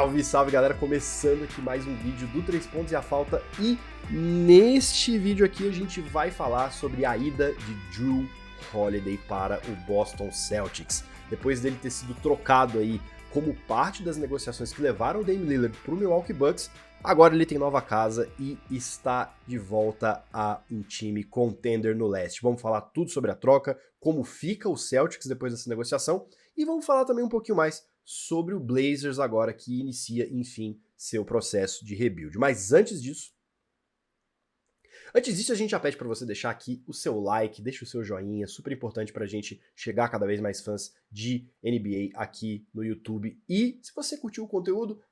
Salve, salve galera, começando aqui mais um vídeo do 3 pontos e a falta e neste vídeo aqui a gente vai falar sobre a ida de Drew Holiday para o Boston Celtics. Depois dele ter sido trocado aí como parte das negociações que levaram o Dame Lillard para o Milwaukee Bucks, agora ele tem nova casa e está de volta a um time contender no leste. Vamos falar tudo sobre a troca, como fica o Celtics depois dessa negociação e vamos falar também um pouquinho mais sobre o Blazers agora que inicia, enfim, seu processo de rebuild. Mas antes disso, Antes disso, a gente já pede para você deixar aqui o seu like, deixa o seu joinha, super importante para a gente chegar cada vez mais fãs de NBA aqui no YouTube. E se você curtiu o conteúdo,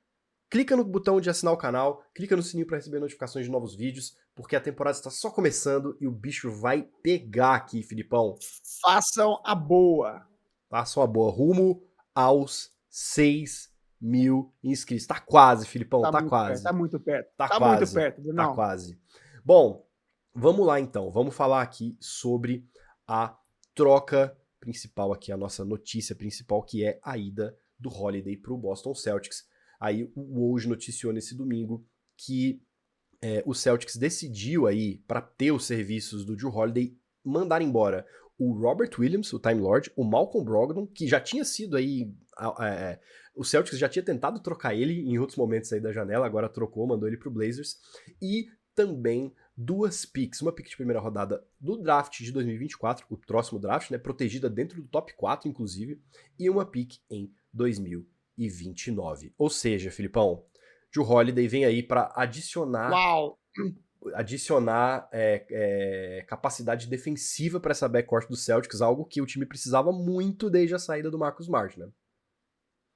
clica no botão de assinar o canal, clica no sininho para receber notificações de novos vídeos, porque a temporada está só começando e o bicho vai pegar aqui, Filipão. Façam a boa. Façam a boa. Rumo aos 6 mil inscritos. Tá quase, Filipão, tá, tá quase. Perto, tá muito perto. Tá, tá quase, muito perto. Não. Tá quase. Bom, vamos lá então. Vamos falar aqui sobre a troca principal aqui, a nossa notícia principal, que é a ida do Holiday para o Boston Celtics. Aí o hoje noticiou nesse domingo que é, o Celtics decidiu aí, para ter os serviços do Drew Holiday, mandar embora o Robert Williams, o Time Lord, o Malcolm Brogdon, que já tinha sido aí. É, o Celtics já tinha tentado trocar ele em outros momentos aí da janela, agora trocou, mandou ele pro Blazers. E também duas picks, uma pick de primeira rodada do draft de 2024, o próximo draft, né, protegida dentro do top 4, inclusive, e uma pick em 2029. Ou seja, Filipão, Joe Holiday vem aí para adicionar Uau adicionar é, é, capacidade defensiva para essa backcourt do Celtics, algo que o time precisava muito desde a saída do Marcus Smart, né?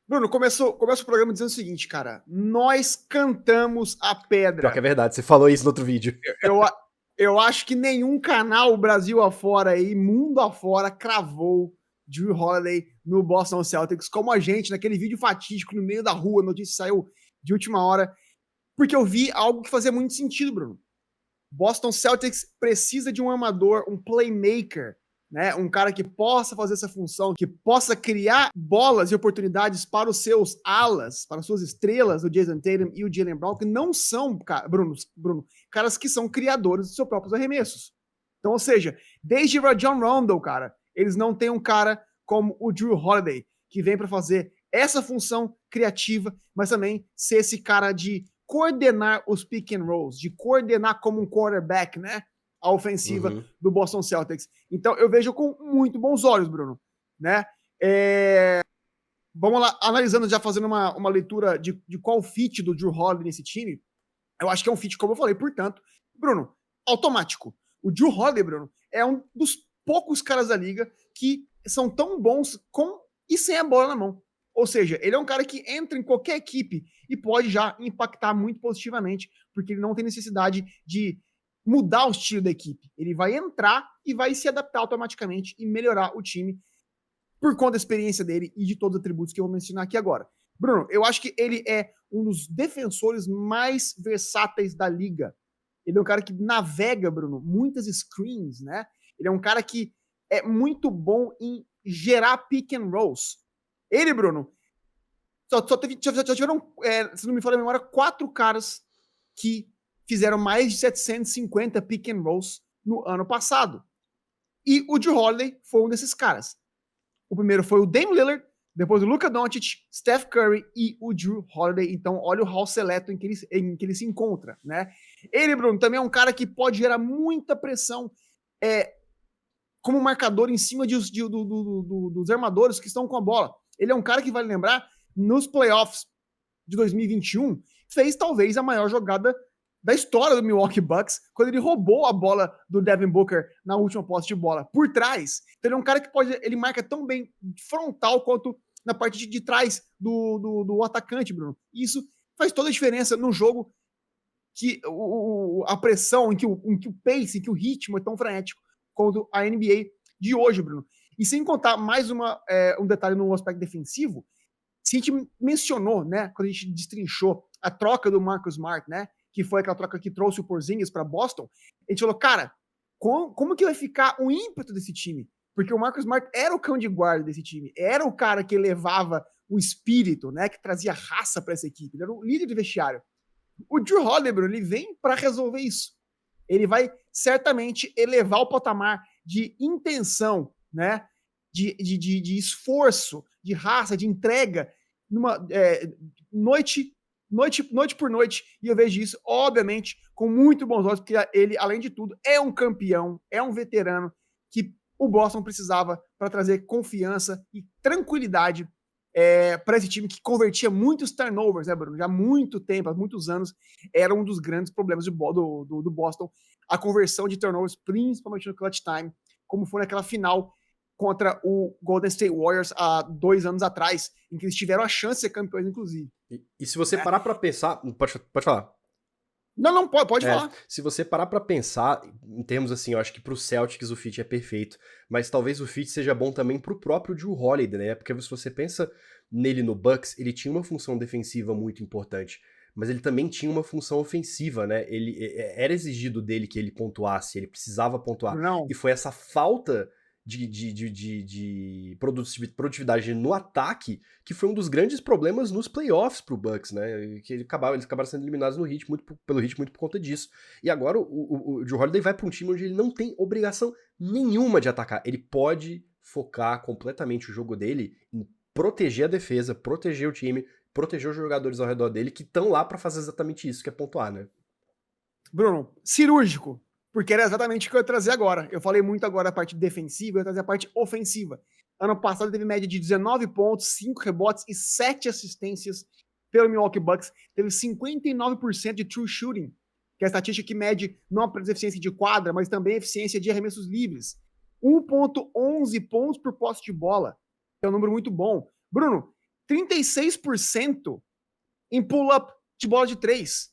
Bruno, começou, começa o programa dizendo o seguinte, cara. Nós cantamos a pedra. Pior que é verdade, você falou isso no outro vídeo. Eu, eu acho que nenhum canal Brasil afora aí, mundo afora, cravou Drew Holiday no Boston Celtics, como a gente, naquele vídeo fatídico no meio da rua, a notícia saiu de última hora, porque eu vi algo que fazia muito sentido, Bruno. Boston Celtics precisa de um armador, um playmaker, né? Um cara que possa fazer essa função, que possa criar bolas e oportunidades para os seus alas, para as suas estrelas, o Jason Tatum e o Jalen Brown, que não são, Bruno, Bruno, caras que são criadores dos seus próprios arremessos. Então, ou seja, desde Rajon Rondo, cara, eles não têm um cara como o Drew Holiday, que vem para fazer essa função criativa, mas também ser esse cara de coordenar os pick and rolls, de coordenar como um quarterback, né? A ofensiva uhum. do Boston Celtics. Então eu vejo com muito bons olhos, Bruno, né? É... Vamos lá, analisando, já fazendo uma, uma leitura de, de qual fit do Drew Holiday nesse time. Eu acho que é um fit, como eu falei, portanto, Bruno, automático. O Drew Holiday, Bruno, é um dos poucos caras da liga que são tão bons com e sem a bola na mão. Ou seja, ele é um cara que entra em qualquer equipe e pode já impactar muito positivamente, porque ele não tem necessidade de mudar o estilo da equipe. Ele vai entrar e vai se adaptar automaticamente e melhorar o time por conta da experiência dele e de todos os atributos que eu vou mencionar aqui agora. Bruno, eu acho que ele é um dos defensores mais versáteis da liga. Ele é um cara que navega, Bruno, muitas screens, né? Ele é um cara que é muito bom em gerar pick and rolls. Ele, Bruno, só, só, teve, só tiveram, é, se não me falha a memória, quatro caras que fizeram mais de 750 pick and rolls no ano passado. E o Drew Holiday foi um desses caras. O primeiro foi o Dame Lillard, depois o Luka Doncic, Steph Curry e o Drew Holiday. Então, olha o hall seleto em que ele, em que ele se encontra, né? Ele, Bruno, também é um cara que pode gerar muita pressão é, como marcador em cima de, de, do, do, do, dos armadores que estão com a bola. Ele é um cara que, vale lembrar, nos playoffs de 2021, fez talvez a maior jogada da história do Milwaukee Bucks, quando ele roubou a bola do Devin Booker na última posse de bola por trás. Então ele é um cara que pode, ele marca tão bem frontal quanto na parte de, trás do, do, do, atacante, Bruno. Isso faz toda a diferença no jogo que o, a pressão, em que o, em que o pace, em que o ritmo é tão frenético quanto a NBA de hoje, Bruno. E sem contar mais uma, é, um detalhe no aspecto defensivo, se a gente mencionou, né, quando a gente destrinchou a troca do Marcus Smart, né, que foi aquela troca que trouxe o Porzingis para Boston, a gente falou, cara, como, como que vai ficar o ímpeto desse time? Porque o Marcus Smart era o cão de guarda desse time, era o cara que levava o espírito, né, que trazia raça para essa equipe. Ele era o líder de vestiário. O Drew Holiday, ele vem para resolver isso. Ele vai certamente elevar o patamar de intenção, né, de, de, de, de esforço, de raça, de entrega, numa é, noite, noite, noite por noite. E eu vejo isso, obviamente, com muito bons olhos, porque ele, além de tudo, é um campeão, é um veterano que o Boston precisava para trazer confiança e tranquilidade é, para esse time que convertia muitos turnovers, né, Bruno? Já há muito tempo, há muitos anos, era um dos grandes problemas do, do, do Boston, a conversão de turnovers, principalmente no clutch time, como foi naquela final contra o Golden State Warriors há dois anos atrás, em que eles tiveram a chance de ser campeões, inclusive. E, e se você é. parar para pensar. Pode, pode falar. Não, não, pode, pode é, falar. Se você parar para pensar, em termos assim, eu acho que pro Celtics o fit é perfeito, mas talvez o fit seja bom também pro próprio Drew Holiday, né? Porque se você pensa nele no Bucks, ele tinha uma função defensiva muito importante, mas ele também tinha uma função ofensiva, né? Ele era exigido dele que ele pontuasse, ele precisava pontuar. Não. E foi essa falta de, de, de, de, de produtividade no ataque, que foi um dos grandes problemas nos playoffs pro Bucks, né? Que ele acabava, eles acabaram sendo eliminados no hit, muito pelo hit, muito por conta disso. E agora o, o, o Joe Holiday vai para um time onde ele não tem obrigação nenhuma de atacar. Ele pode focar completamente o jogo dele em proteger a defesa, proteger o time, proteger os jogadores ao redor dele que estão lá para fazer exatamente isso, que é pontuar, né? Bruno, cirúrgico porque era exatamente o que eu ia trazer agora. Eu falei muito agora a parte defensiva, eu ia trazer a parte ofensiva. Ano passado teve média de 19 pontos, 5 rebotes e 7 assistências pelo Milwaukee Bucks. Teve 59% de true shooting, que é a estatística que mede não apenas eficiência de quadra, mas também eficiência de arremessos livres. 1.11 pontos por posse de bola, é um número muito bom. Bruno, 36% em pull-up de bola de 3.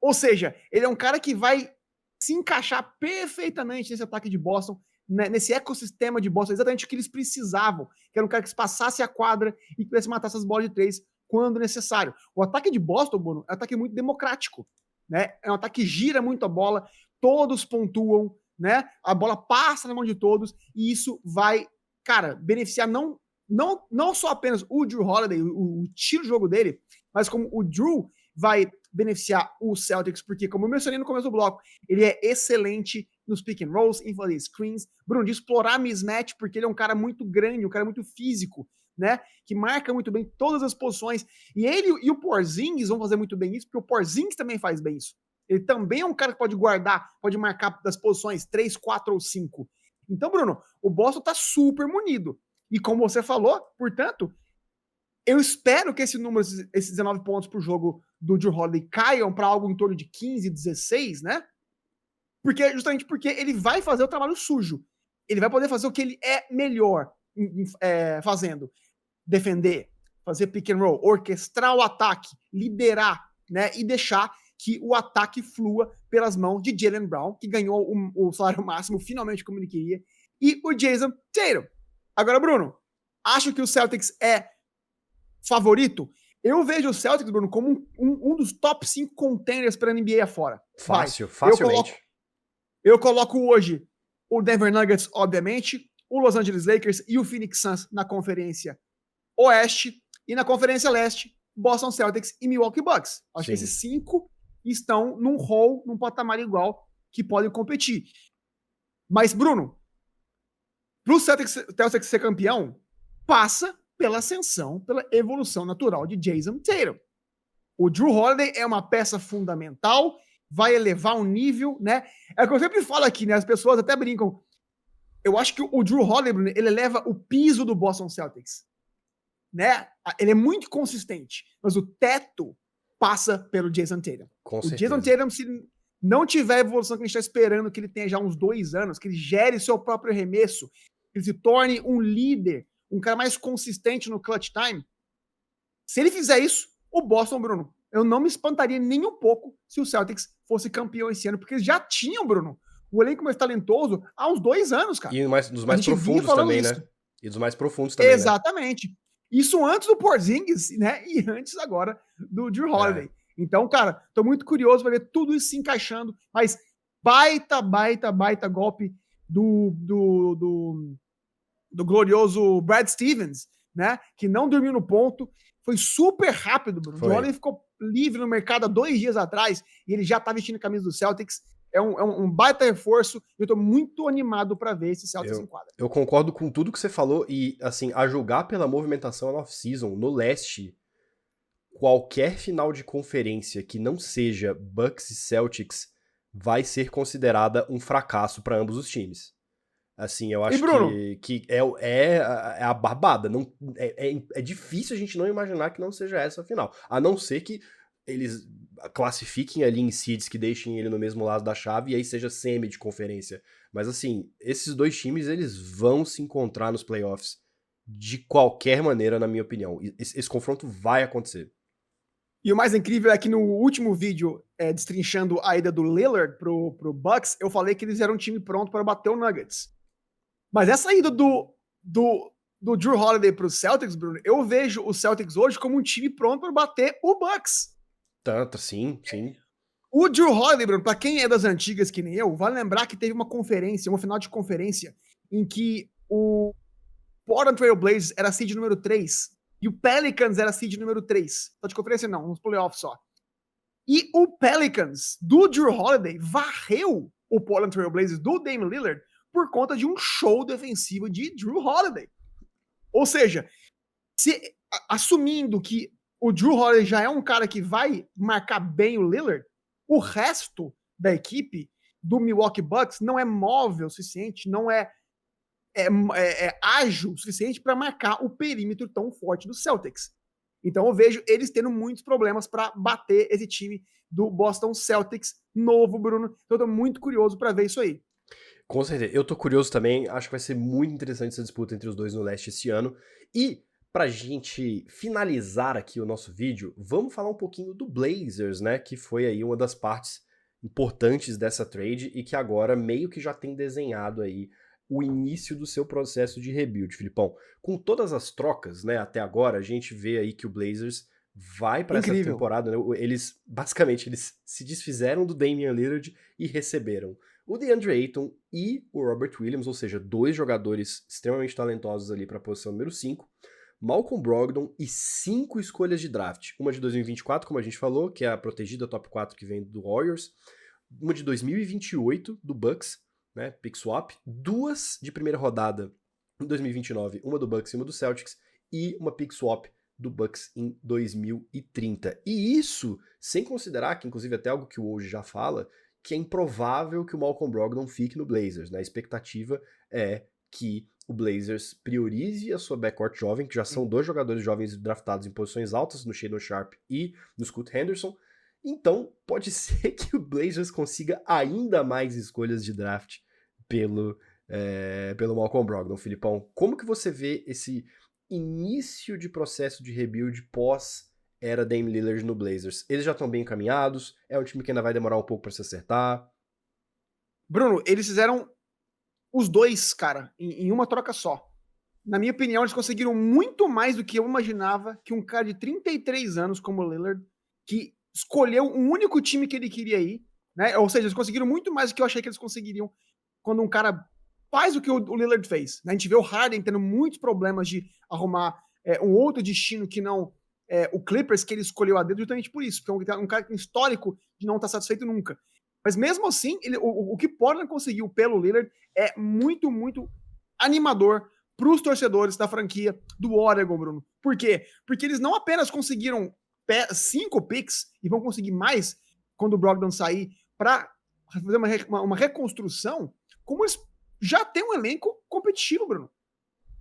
Ou seja, ele é um cara que vai se encaixar perfeitamente nesse ataque de Boston, né, nesse ecossistema de Boston, exatamente o que eles precisavam, que era um cara que passasse a quadra e que pudesse matar essas bolas de três quando necessário. O ataque de Boston, Bruno, é um ataque muito democrático, né? É um ataque que gira muito a bola, todos pontuam, né? A bola passa na mão de todos e isso vai, cara, beneficiar não não, não só apenas o Drew Holiday, o, o tiro jogo dele, mas como o Drew vai beneficiar o Celtics, porque, como eu mencionei no começo do bloco, ele é excelente nos pick and rolls, em fazer screens, Bruno, de explorar mismatch, porque ele é um cara muito grande, um cara muito físico, né? Que marca muito bem todas as posições. E ele e o Porzingis vão fazer muito bem isso, porque o Porzingis também faz bem isso. Ele também é um cara que pode guardar, pode marcar das posições 3, 4 ou 5. Então, Bruno, o Boston tá super munido. E como você falou, portanto, eu espero que esse número, esses 19 pontos por jogo do Drew Holiday caiam para algo em torno de 15, 16, né? Porque justamente porque ele vai fazer o trabalho sujo. Ele vai poder fazer o que ele é melhor é, fazendo: defender, fazer pick and roll, orquestrar o ataque, liderar, né? E deixar que o ataque flua pelas mãos de Jalen Brown, que ganhou o, o salário máximo finalmente como ele queria, e o Jason Tatum. Agora, Bruno, acho que o Celtics é favorito? Eu vejo o Celtics, Bruno, como um, um, um dos top 5 contenders para a NBA afora. Fácil, Vai. facilmente. Eu coloco, eu coloco hoje o Denver Nuggets, obviamente, o Los Angeles Lakers e o Phoenix Suns na conferência oeste e na conferência leste, Boston Celtics e Milwaukee Bucks. Acho Sim. que esses cinco estão num rol, num patamar igual que podem competir. Mas, Bruno, para o Celtics, Celtics ser campeão, passa pela ascensão, pela evolução natural de Jason Tatum. O Drew Holiday é uma peça fundamental, vai elevar o um nível, né? É o que eu sempre falo aqui, né? As pessoas até brincam. Eu acho que o Drew Holiday, ele eleva o piso do Boston Celtics, né? Ele é muito consistente, mas o teto passa pelo Jason Tatum. Com o certeza. Jason Tatum, se não tiver a evolução que a gente está esperando que ele tenha já uns dois anos, que ele gere seu próprio arremesso, que ele se torne um líder um cara mais consistente no clutch time. Se ele fizer isso, o Boston, Bruno, eu não me espantaria nem um pouco se o Celtics fosse campeão esse ano, porque eles já tinham, Bruno, o elenco mais talentoso há uns dois anos, cara. E mais, dos mais profundos também, né? isso. né? E dos mais profundos também. Né? Exatamente. Né? Isso antes do Porzingis, né? E antes agora do Drew Holiday. É. Então, cara, tô muito curioso para ver tudo isso se encaixando, mas baita, baita, baita golpe do, do, do do glorioso Brad Stevens né? Que não dormiu no ponto. Foi super rápido, Bruno. O Holiday ficou livre no mercado há dois dias atrás e ele já tá vestindo a camisa do Celtics. É um, é um baita reforço e eu tô muito animado para ver esse Celtics eu, em quadra. Eu concordo com tudo que você falou e, assim, a julgar pela movimentação off-season, no leste, qualquer final de conferência que não seja Bucks e Celtics vai ser considerada um fracasso para ambos os times. Assim, eu acho que, que é, é, é, a barbada. Não, é, é, é, difícil a gente não imaginar que não seja essa a final. A não ser que eles classifiquem ali em seeds que deixem ele no mesmo lado da chave e aí seja semi de conferência. Mas assim, esses dois times eles vão se encontrar nos playoffs de qualquer maneira, na minha opinião. Esse, esse confronto vai acontecer. E o mais incrível é que no último vídeo, é, destrinchando a ida do Lillard pro, pro Bucks, eu falei que eles eram um time pronto para bater o Nuggets. Mas essa ida do, do, do Drew Holiday pro Celtics, Bruno, eu vejo o Celtics hoje como um time pronto para bater o Bucks. Tanto, sim, sim. O Drew Holiday, Bruno, para quem é das antigas que nem eu, vale lembrar que teve uma conferência, uma final de conferência, em que o Portland Trail Blazers era seed número 3 e o Pelicans era seed número 3. Tá de conferência não, nos playoffs só. E o Pelicans do Drew Holiday varreu o Portland Trail Blazers do Damian Lillard por conta de um show defensivo de Drew Holiday. Ou seja, se assumindo que o Drew Holiday já é um cara que vai marcar bem o Lillard, o resto da equipe do Milwaukee Bucks não é móvel o suficiente, não é é, é, é ágil o suficiente para marcar o perímetro tão forte do Celtics. Então eu vejo eles tendo muitos problemas para bater esse time do Boston Celtics novo, Bruno. Então eu tô muito curioso para ver isso aí. Com certeza. Eu tô curioso também. Acho que vai ser muito interessante essa disputa entre os dois no leste esse ano. E pra gente finalizar aqui o nosso vídeo, vamos falar um pouquinho do Blazers, né? Que foi aí uma das partes importantes dessa trade e que agora meio que já tem desenhado aí o início do seu processo de rebuild, Filipão. Com todas as trocas, né, até agora, a gente vê aí que o Blazers vai para essa temporada, né, eles basicamente eles se desfizeram do Damian Lillard e receberam o DeAndre Ayton e o Robert Williams, ou seja, dois jogadores extremamente talentosos ali para a posição número 5. Malcolm Brogdon e cinco escolhas de draft. Uma de 2024, como a gente falou, que é a protegida top 4 que vem do Warriors. Uma de 2028 do Bucks né, pick swap, duas de primeira rodada em 2029, uma do Bucks e uma do Celtics, e uma pick swap do Bucks em 2030. E isso sem considerar que, inclusive, até algo que o hoje já fala, que é improvável que o Malcolm Brogdon fique no Blazers. Né? A expectativa é que o Blazers priorize a sua backcourt jovem, que já são dois jogadores jovens draftados em posições altas, no Shadon Sharp e no Scoot Henderson. Então, pode ser que o Blazers consiga ainda mais escolhas de draft pelo, é, pelo Malcolm Brogdon, Filipão. Como que você vê esse início de processo de rebuild pós era Dame Lillard no Blazers? Eles já estão bem encaminhados? É um time que ainda vai demorar um pouco para se acertar? Bruno, eles fizeram os dois, cara, em, em uma troca só. Na minha opinião, eles conseguiram muito mais do que eu imaginava que um cara de 33 anos como o Lillard, que escolheu um único time que ele queria ir, né? Ou seja, eles conseguiram muito mais do que eu achei que eles conseguiriam quando um cara faz o que o Lillard fez. Né? A gente vê o Harden tendo muitos problemas de arrumar é, um outro destino que não é, o Clippers, que ele escolheu a dedo justamente por isso, porque é um, cara que histórico de não estar satisfeito nunca. Mas mesmo assim, ele, o, o que Portland conseguiu pelo Lillard é muito, muito animador para os torcedores da franquia do Oregon, Bruno. Por quê? Porque eles não apenas conseguiram cinco picks e vão conseguir mais quando o Brogdon sair para fazer uma, uma, uma reconstrução como eles já têm um elenco competitivo, Bruno.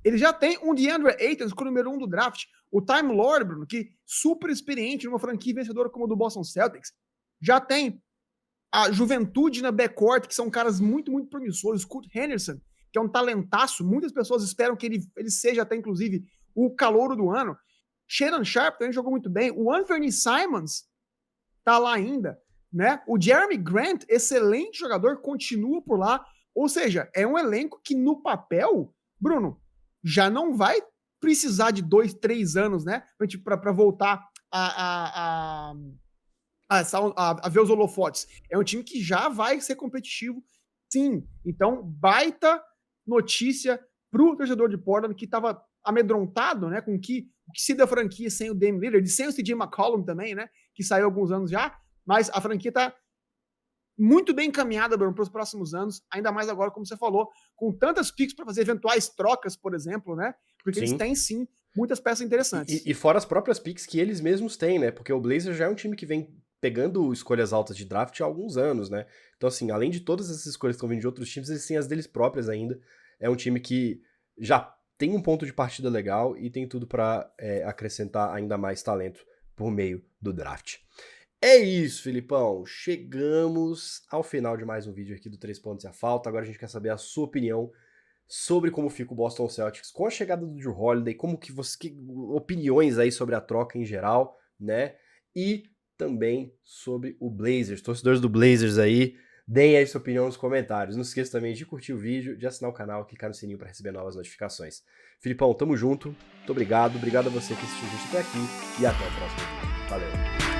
Ele já tem um DeAndre Ayton com o número um do draft, o Time Lord, Bruno, que super experiente numa franquia vencedora como a do Boston Celtics. Já tem a juventude na backcourt, que são caras muito, muito promissores. Kurt Henderson, que é um talentaço. Muitas pessoas esperam que ele, ele seja até, inclusive, o calouro do ano. Shannon Sharp também jogou muito bem. O Anthony Simons tá lá ainda, né? O Jeremy Grant, excelente jogador, continua por lá. Ou seja, é um elenco que no papel, Bruno, já não vai precisar de dois, três anos, né? Para voltar a, a, a, a, ver os holofotes. É um time que já vai ser competitivo, sim. Então, baita notícia para o torcedor de Portland que estava amedrontado, né, com que, que se da franquia sem o Dame Lillard, sem o CJ McCollum também, né, que saiu alguns anos já, mas a franquia tá muito bem encaminhada para os próximos anos, ainda mais agora, como você falou, com tantas picks para fazer eventuais trocas, por exemplo, né? Porque sim. eles têm sim muitas peças interessantes. E, e, fora as próprias picks que eles mesmos têm, né? Porque o Blazers já é um time que vem pegando escolhas altas de draft há alguns anos, né? Então, assim, além de todas essas escolhas que estão vindo de outros times, eles têm as deles próprias ainda. É um time que já tem um ponto de partida legal e tem tudo para é, acrescentar ainda mais talento por meio do draft. É isso, Filipão. Chegamos ao final de mais um vídeo aqui do 3 pontos e a falta. Agora a gente quer saber a sua opinião sobre como fica o Boston Celtics com a chegada do Drew Holiday, como que você que, opiniões aí sobre a troca em geral, né? E também sobre o Blazers. Torcedores do Blazers aí, deem aí sua opinião nos comentários. Não esqueça também de curtir o vídeo, de assinar o canal, clicar no sininho para receber novas notificações. Filipão, tamo junto. Muito obrigado. Obrigado a você que assistiu a gente até aqui e até o próximo vídeo. Valeu.